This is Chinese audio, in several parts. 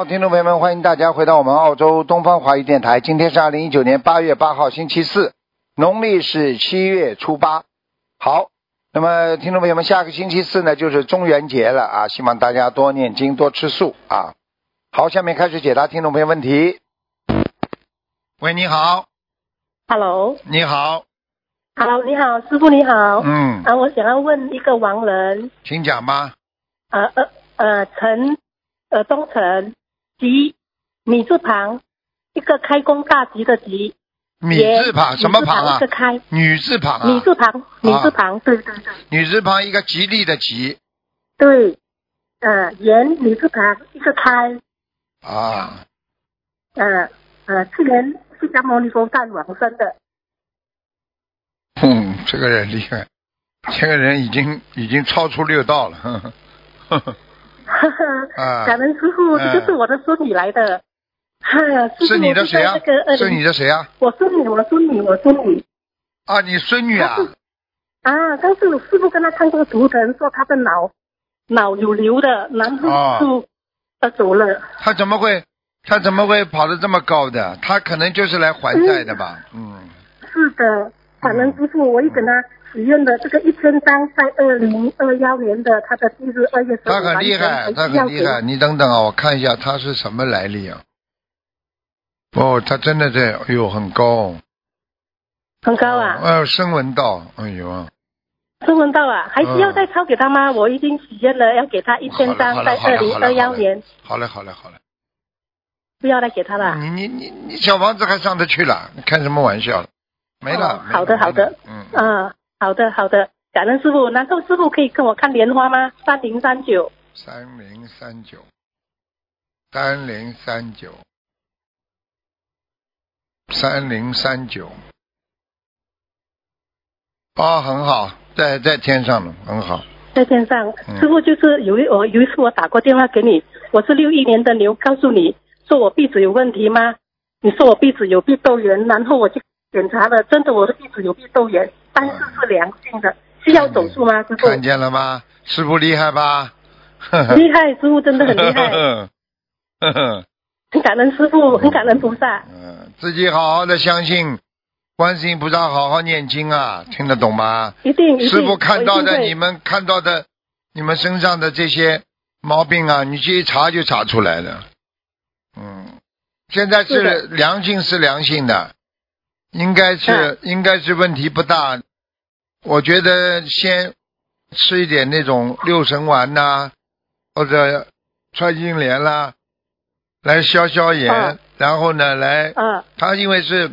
好，听众朋友们，欢迎大家回到我们澳洲东方华语电台。今天是二零一九年八月八号，星期四，农历是七月初八。好，那么听众朋友们，下个星期四呢就是中元节了啊，希望大家多念经，多吃素啊。好，下面开始解答听众朋友问题。喂，你好，Hello。你好。Hello，你好，师傅你好。嗯，啊，我想要问一个亡人，请讲吧。呃呃呃，陈呃东陈吉米字旁，一个开工大吉的吉，米字旁什么旁啊？一个开，女字旁啊？米字旁，米字旁，对对对女字旁一个吉利的吉对，呃，言女字旁一个开，啊。呃呃，去年释迦牟尼佛诞往生的，嗯，这个人厉害，这个人已经已经超出六道了。呵呵呵呵，啊 感恩师傅，嗯这就是我的孙女来的。哎呀，师傅是你的谁啊是你的谁啊？我孙女，我孙女，我孙女。啊，你孙女啊？啊，但是师傅跟他看过图腾，说他的脑脑有瘤的，然哦后就他走了。他怎么会他怎么会跑得这么高的？他可能就是来还债的吧？嗯，是的，感恩师傅，我一跟他许愿的这个一千张，在二零二幺年的他的忌日二月十五他很厉害，他很厉害。你等等啊，我看一下他是什么来历啊？哦，他真的在，哎呦，很高。很高啊，哎呦，声闻道，哎呦，声闻到啊，还需要再抄给他吗？我已经许愿了，要给他一千张，在二零二幺年，好嘞，好嘞，好嘞。不要再给他了。你你你你小房子还上得去了？你开什么玩笑？没了。好的好的没了嗯。啊，好的好的，感恩师傅。难道师傅可以跟我看莲花吗？三零三九。三零三九，三零三九，三零三九。哦，很好，在在天上呢，很好。在天上，嗯师傅就是有一我有一次我打过电话给你，我是六一年的牛，告诉你说我鼻子有问题吗？你说我鼻子有鼻窦炎，然后我去检查了，真的我的鼻子有鼻窦炎，但是是良性的，需要手术吗？师傅看见了吗？师傅厉害吧？厉害，师傅真的很厉害，很感恩师傅，很感恩菩萨。嗯，自己好好的相信观世音菩萨，好好念经啊，听得懂吗？一定一定，师傅看到的，你们看到的，你们身上的这些毛病啊，你去一查就查出来了。嗯，现在是良性是良性的，应该是、嗯。应该是问题不大。我觉得先吃一点那种六神丸呐、或者穿金莲啦，来消消炎，嗯。然后呢来嗯，他因为是，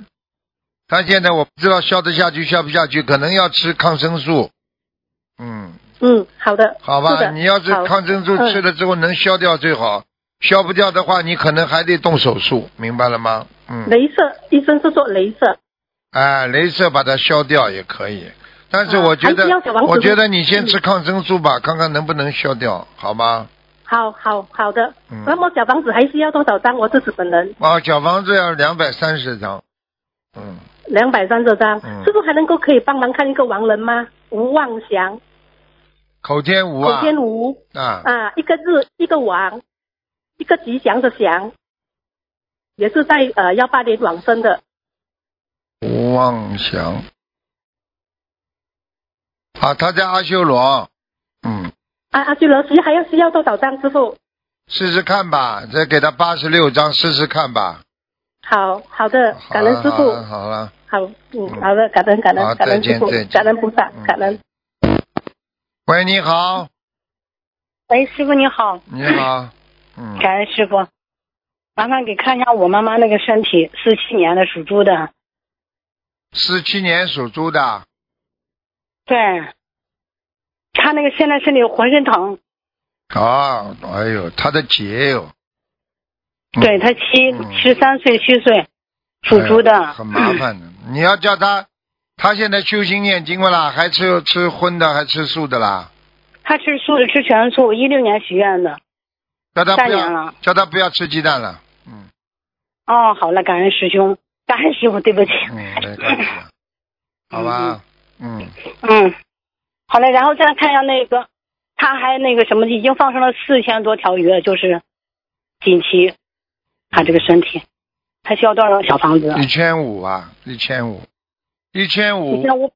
他现在我不知道消得下去消不下去，可能要吃抗生素。嗯，嗯，好的，好吧，你要是抗生素嗯。吃了之后能消掉最好，消不掉的话，你可能还得动手术，明白了吗？嗯，镭射，医生是说镭射，哎，镭射把它消掉也可以，但是啊我觉得我觉得你先嗯吃抗生素吧，看看能不能消掉，好吗？好好好的。嗯那么小房子还需要多少张？我自己本人哦，小房子要两百三十张，嗯，两百三十张，嗯师傅还能够可以帮忙看一个亡人吗？吴望祥，口天吴口啊，天吴啊，啊，一个日一个王，一个吉祥的祥，也是在呃幺八年往生的。吴望祥。啊，他在阿修罗，嗯，啊阿修罗需还要需要多少张？师傅，试试看吧，再给他八十六张试试看吧。好好的，感恩师傅，了好了，好了，好嗯好的，感恩感恩感恩师傅感恩菩萨嗯，感恩。喂，你好，喂，师傅你好，你好，嗯，感恩师傅，麻烦给看一下我妈妈那个身体，四七年的属猪的，四七年属猪的，对，他那个现在身体浑身疼，啊，哎呦，他的姐哟，嗯对他七嗯十三岁虚岁，属猪的，哎很麻烦的。你要叫他，他现在修心念经了啦？还吃吃荤的，还吃素的啦？他吃素的吃全素，一六年许愿的。叫他不要叫他不要吃鸡蛋了。嗯哦，好了，感恩师兄，感恩师傅，对不起。嗯，没关系，好吧？嗯，嗯，好嘞，然后再看一下那个，他还那个什么，已经放生了四千多条鱼了，就是锦旗他这个身体，他需要多少小房子？一千五啊，一千五，一千一五千五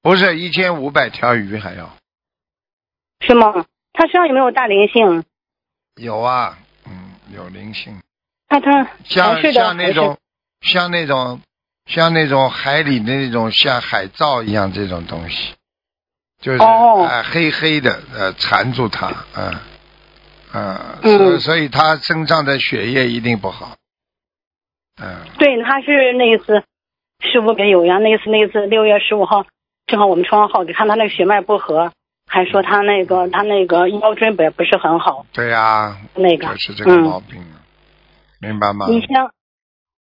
不是一千五百条鱼还要是吗？他身上有没有大灵性？有啊，嗯，有灵性，他他像像那种像那种像那种海里的那种像海藻一样这种东西，就是哦啊、黑黑的呃缠住它，嗯嗯，嗯。所以所以他身上的血液一定不好，嗯对，他是那一次师傅给有缘，那一次那一次六月十五号，正好我们双号给看他那个血脉不和，还说他那个他那个腰椎也不是很好，对呀、那个。就是这个嗯毛病，明白吗？一千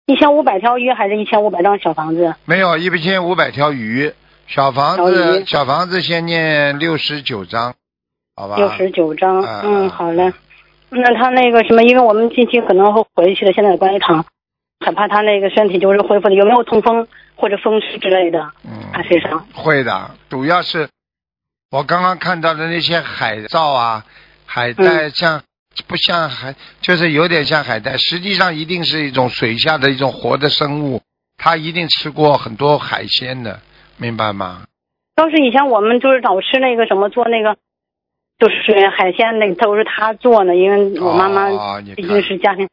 一千五百条鱼还是一千五百张小房子？没有一千五百条鱼，小房子鱼小房子先念六十九章，好吧？六十九张，啊嗯，啊好嘞。那他那个什么，因为我们近期可能会回去的，现在的观音堂，很怕他那个身体就是恢复的，有没有痛风或者风湿之类的？嗯他嗯，身上会的，主要是我刚刚看到的那些海藻啊，海带像、不像海，就是有点像海带，实际上一定是一种水下的一种活的生物，它一定吃过很多海鲜的，明白吗？当时以前我们就是老吃那个什么做那个，就是海鲜那个都是他做的，因为我妈妈毕竟是家庭。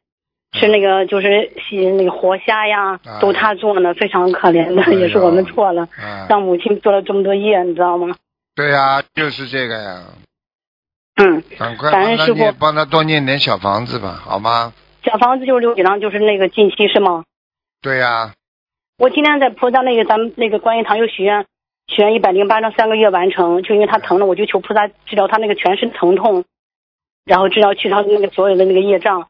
吃那个就是洗那个活虾呀啊，都他做的，非常可怜的，哎也是我们错了，啊，让母亲做了这么多夜，你知道吗？对呀、就是这个呀，嗯，赶快感恩师傅帮他念，帮他多念点小房子吧，好吗？小房子就是六几张，就是那个近期是吗？对呀、我今天在菩萨那个咱们那个观音堂又许愿，许愿一百零八张三个月完成，就因为他疼了，我就求菩萨治疗他那个全身疼痛，然后治疗去他那个所有的那个业障，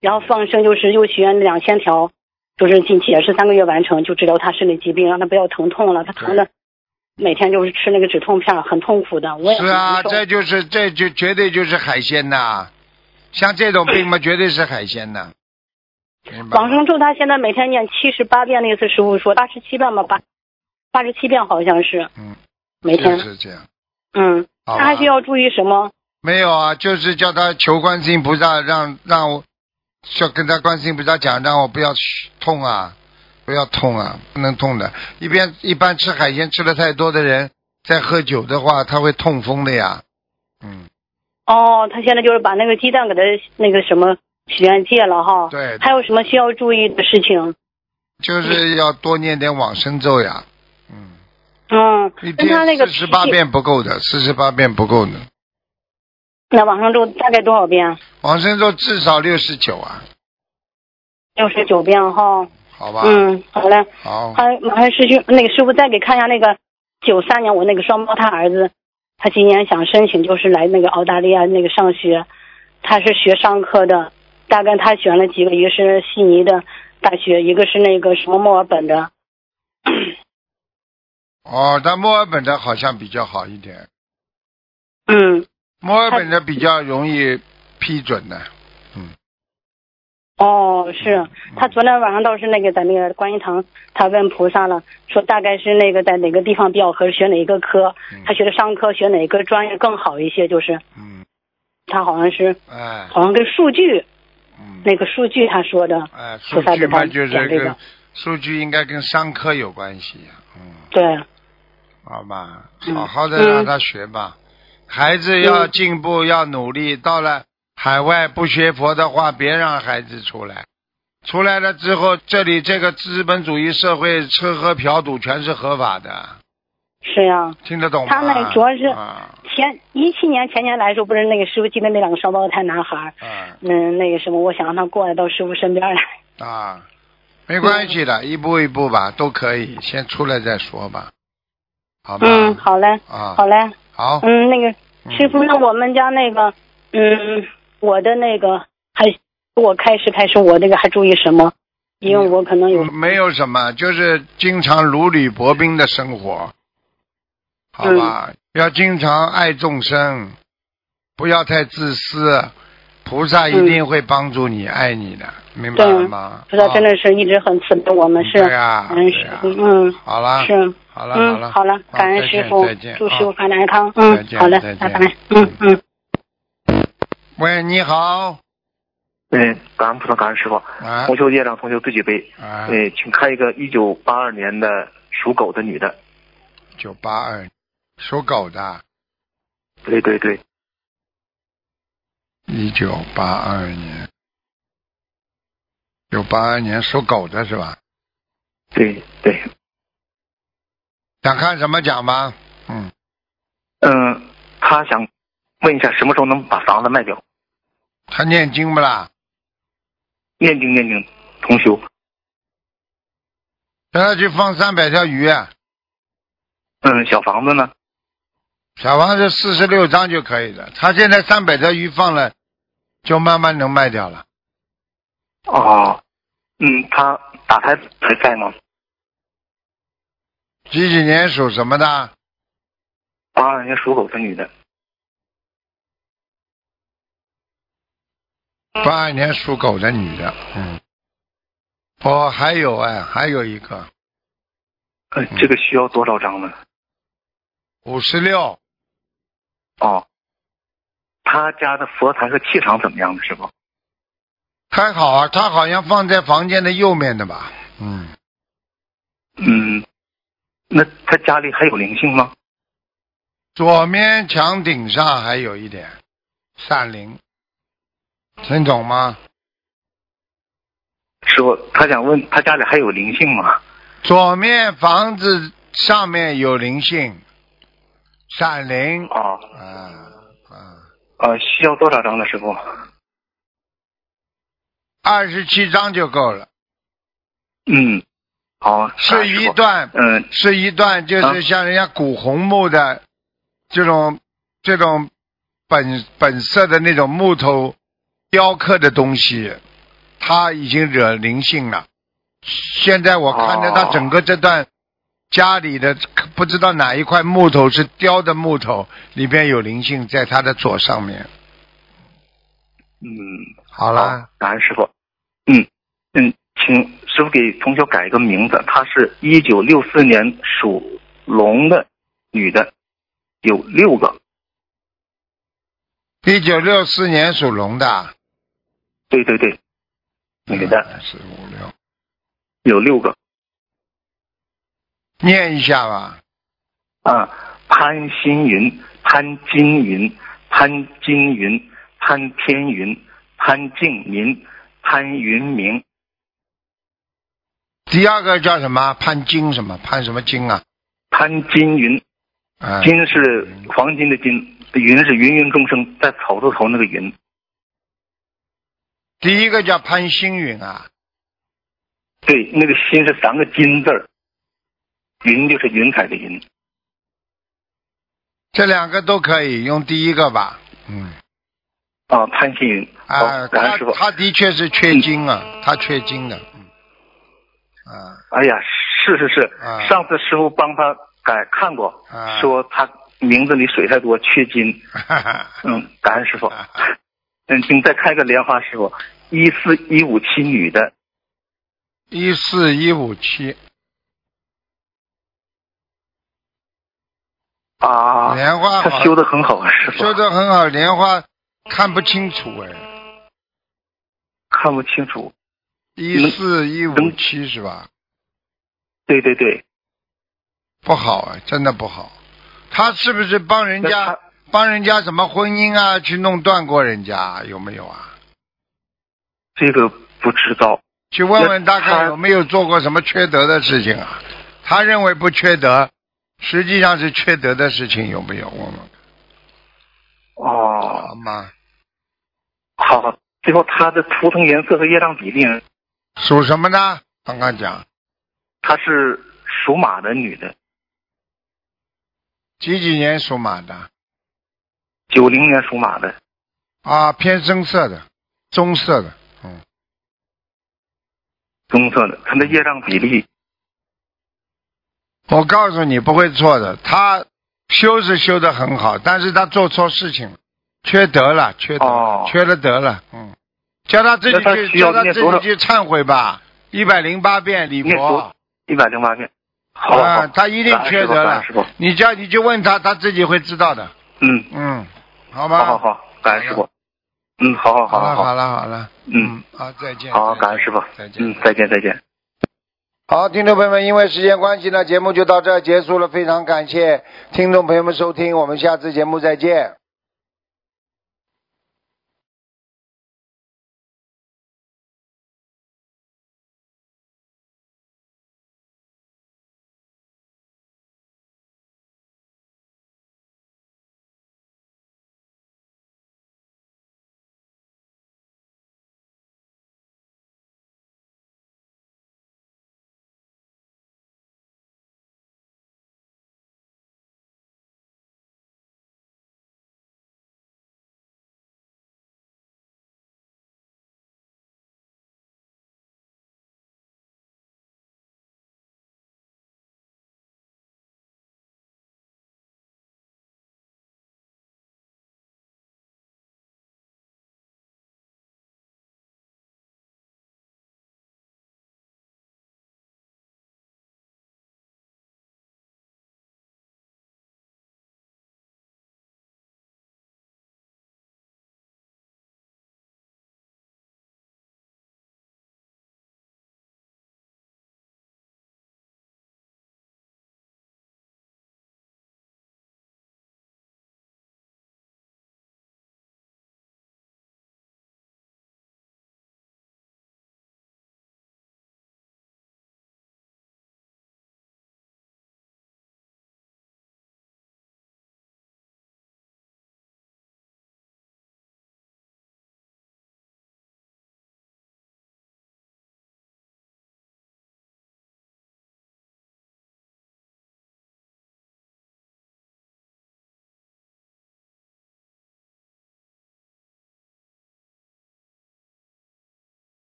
然后放生就是又许愿两千条，就是近期也是三个月完成，就治疗他身体疾病，让他不要疼痛了，他疼的每天就是吃那个止痛片，很痛苦的，我也是啊，这就是这就绝对就是海鲜呐，像这种病嘛，绝对是海鲜呐，明白吗？往生咒他现在每天念七十八遍，那次师傅说八十七遍吧，八八十七遍好像是。嗯，每天，就是这样。嗯，他还需要注意什么？没有啊，就是叫他求观世音菩萨，让让我，就跟他观世音菩萨讲，让我不要嘘痛啊，不要痛啊，不能痛的。一边一般吃海鲜吃的太多的人，再喝酒的话，他会痛风的呀。嗯，哦，他现在就是把那个鸡蛋给他那个什么许愿戒了哈。对还有什么需要注意的事情？就是要多念点往生咒呀。嗯，嗯，一那他那个天四十八，遍不够的，四十八遍不够的。那往生咒大概多少遍？往生咒至少六十九啊，六十九遍哈。好吧？，嗯，好嘞。好，还还师兄，那个师傅再给看一下那个九三年我那个双胞胎儿子，他今年想申请就是来那个澳大利亚那个上学，他是学商科的，大概他选了几个，一个是悉尼的大学，一个是那个什么墨尔本的。哦，但墨尔本的好像比较好一点，嗯，墨尔本的比较容易批准的。嗯，哦，是他昨天晚上倒是那个在那个观音堂，他问菩萨了，说大概是那个在哪个地方比较合适，学哪一个科，嗯他学的商科，学哪个专业更好一些，就是嗯，他好像是哎，好像跟数据嗯，那个数据他说的，哎，数据嘛，就是跟这个，数据应该跟商科有关系呀。嗯，对，好吧，嗯好好的嗯让他学吧。孩子要进步，要努力。到了海外不学佛的话，别让孩子出来。出来了之后，这里这个资本主义社会，吃喝嫖赌全是合法的，是呀。听得懂吗？他那主要是啊前一七年前年来的时候，不是那个师傅记得那两个双胞胎男孩嗯，那个什么，我想让他过来到师傅身边来。啊，没关系的，一步一步吧，都可以，先出来再说吧，好吧？嗯，好嘞，啊，好嘞，好，嗯，那个嗯师傅，那我们家那个，嗯，我的那个还，我开始开始我那个还注意什么？因为我可能有，嗯没有什么，就是经常如履薄冰的生活，好吧？嗯。要经常爱众生，不要太自私，菩萨一定会帮助你、爱你的，明白了吗？菩萨真的的是一直很慈悲我们，是，对啊、嗯是嗯。好了，是，好了，好好了，感恩师傅再见，祝啊师傅法体安康，嗯，好嘞再，见。拜拜，嗯嗯。喂，你好，嗯，感恩菩萨，感恩师傅。啊同修业障，同修自己背。啊，对，请看一个一九八二年的属狗的女的。九八二，属狗的，对对对，一九八二年，九八二年属狗的是吧？对对，想看什么奖吗？嗯，嗯，他想问一下，什么时候能把房子卖掉？他念经不啦？念经念经，同修。让他去放三百条鱼，啊嗯，小房子呢？小房子四十六张就可以了。他现在三百条鱼放了，就慢慢能卖掉了。哦，嗯，他打胎还在吗？几几年属什么的？八二年属狗的女的。八二年属狗的女的，嗯，哦，还有哎，还有一个呃，这个需要多少张呢？五十六，哦，他家的佛台和气场怎么样的？师傅？还好啊，他好像放在房间的右面的吧？嗯，嗯，那他家里还有灵性吗？左面墙顶上还有一点散灵，听懂吗？师傅，他想问他家里还有灵性吗？左面房子上面有灵性，闪灵，哦，啊啊，呃，需要多少张呢？师傅？二十七张就够了，嗯，好，是一段，嗯是一段，就是啊像人家古红木的这种这种本本色的那种木头雕刻的东西，他已经惹灵性了。现在我看着他哦整个这段家里的不知道哪一块木头是雕的木头，里边有灵性在他的左上面。嗯，好了，感恩师傅。嗯嗯，请师傅给同学改一个名字，她是一九六四年属龙的女的，有六个。一九六四年属龙的，对对对，女的四五六，有六个。念一下吧。啊，潘新云、潘金云、潘金云、潘天云、潘静民、潘云明。第二个叫什么？潘金什么？潘什么金啊？潘金云，啊，金是黄金的金，云是芸芸众生，在草字头那个云。第一个叫潘星云啊，对，那个星是三个金字儿，云就是云彩的云。这两个都可以用第一个吧。嗯，啊，潘星云。啊，感他恩师傅。他的确是缺金啊，他缺金的。嗯，啊，哎呀，是是是，啊上次师傅帮他改看过，啊说他名字里水太多，缺金。嗯，感恩师傅。啊 嗯，请再开个莲花师傅，一四一五七女的，一四一五七，啊，莲花好他修的很好，啊，师傅。说的很好，莲花看不清楚哎，看不清楚。一四一五七是吧？对对对，不好啊，真的不好。他是不是帮人家他帮人家什么婚姻啊，去弄断过人家有没有啊？这个不知道。去问问大概有没有做过什么缺德的事情啊？他认为不缺德，实际上是缺德的事情，有没有？我们哦，好吗？好好。最后他的图腾颜色和业障比例？属什么呢？刚刚讲她是属马的女的，几几年属马的九零年属马的。啊？偏深色的，棕色的，嗯，棕色的，他的业障比例我告诉你不会错的。他修是修的很好，但是他做错事情了，缺德了，缺德，哦缺了德了，嗯，叫他自己去，叫他自己去忏悔吧，一百零八遍礼佛。一百零八遍。好，好啊，他一定缺德了。你叫你就问他，他自己会知道的。嗯，嗯，好吧。好好好，感恩师傅。嗯，好好好好了，好好，了，好了，嗯，好，再见。好，感恩师傅，再见。嗯，再见再见。好，听众朋友们，因为时间关系呢，节目就到这儿结束了。非常感谢听众朋友们收听，我们下次节目再见。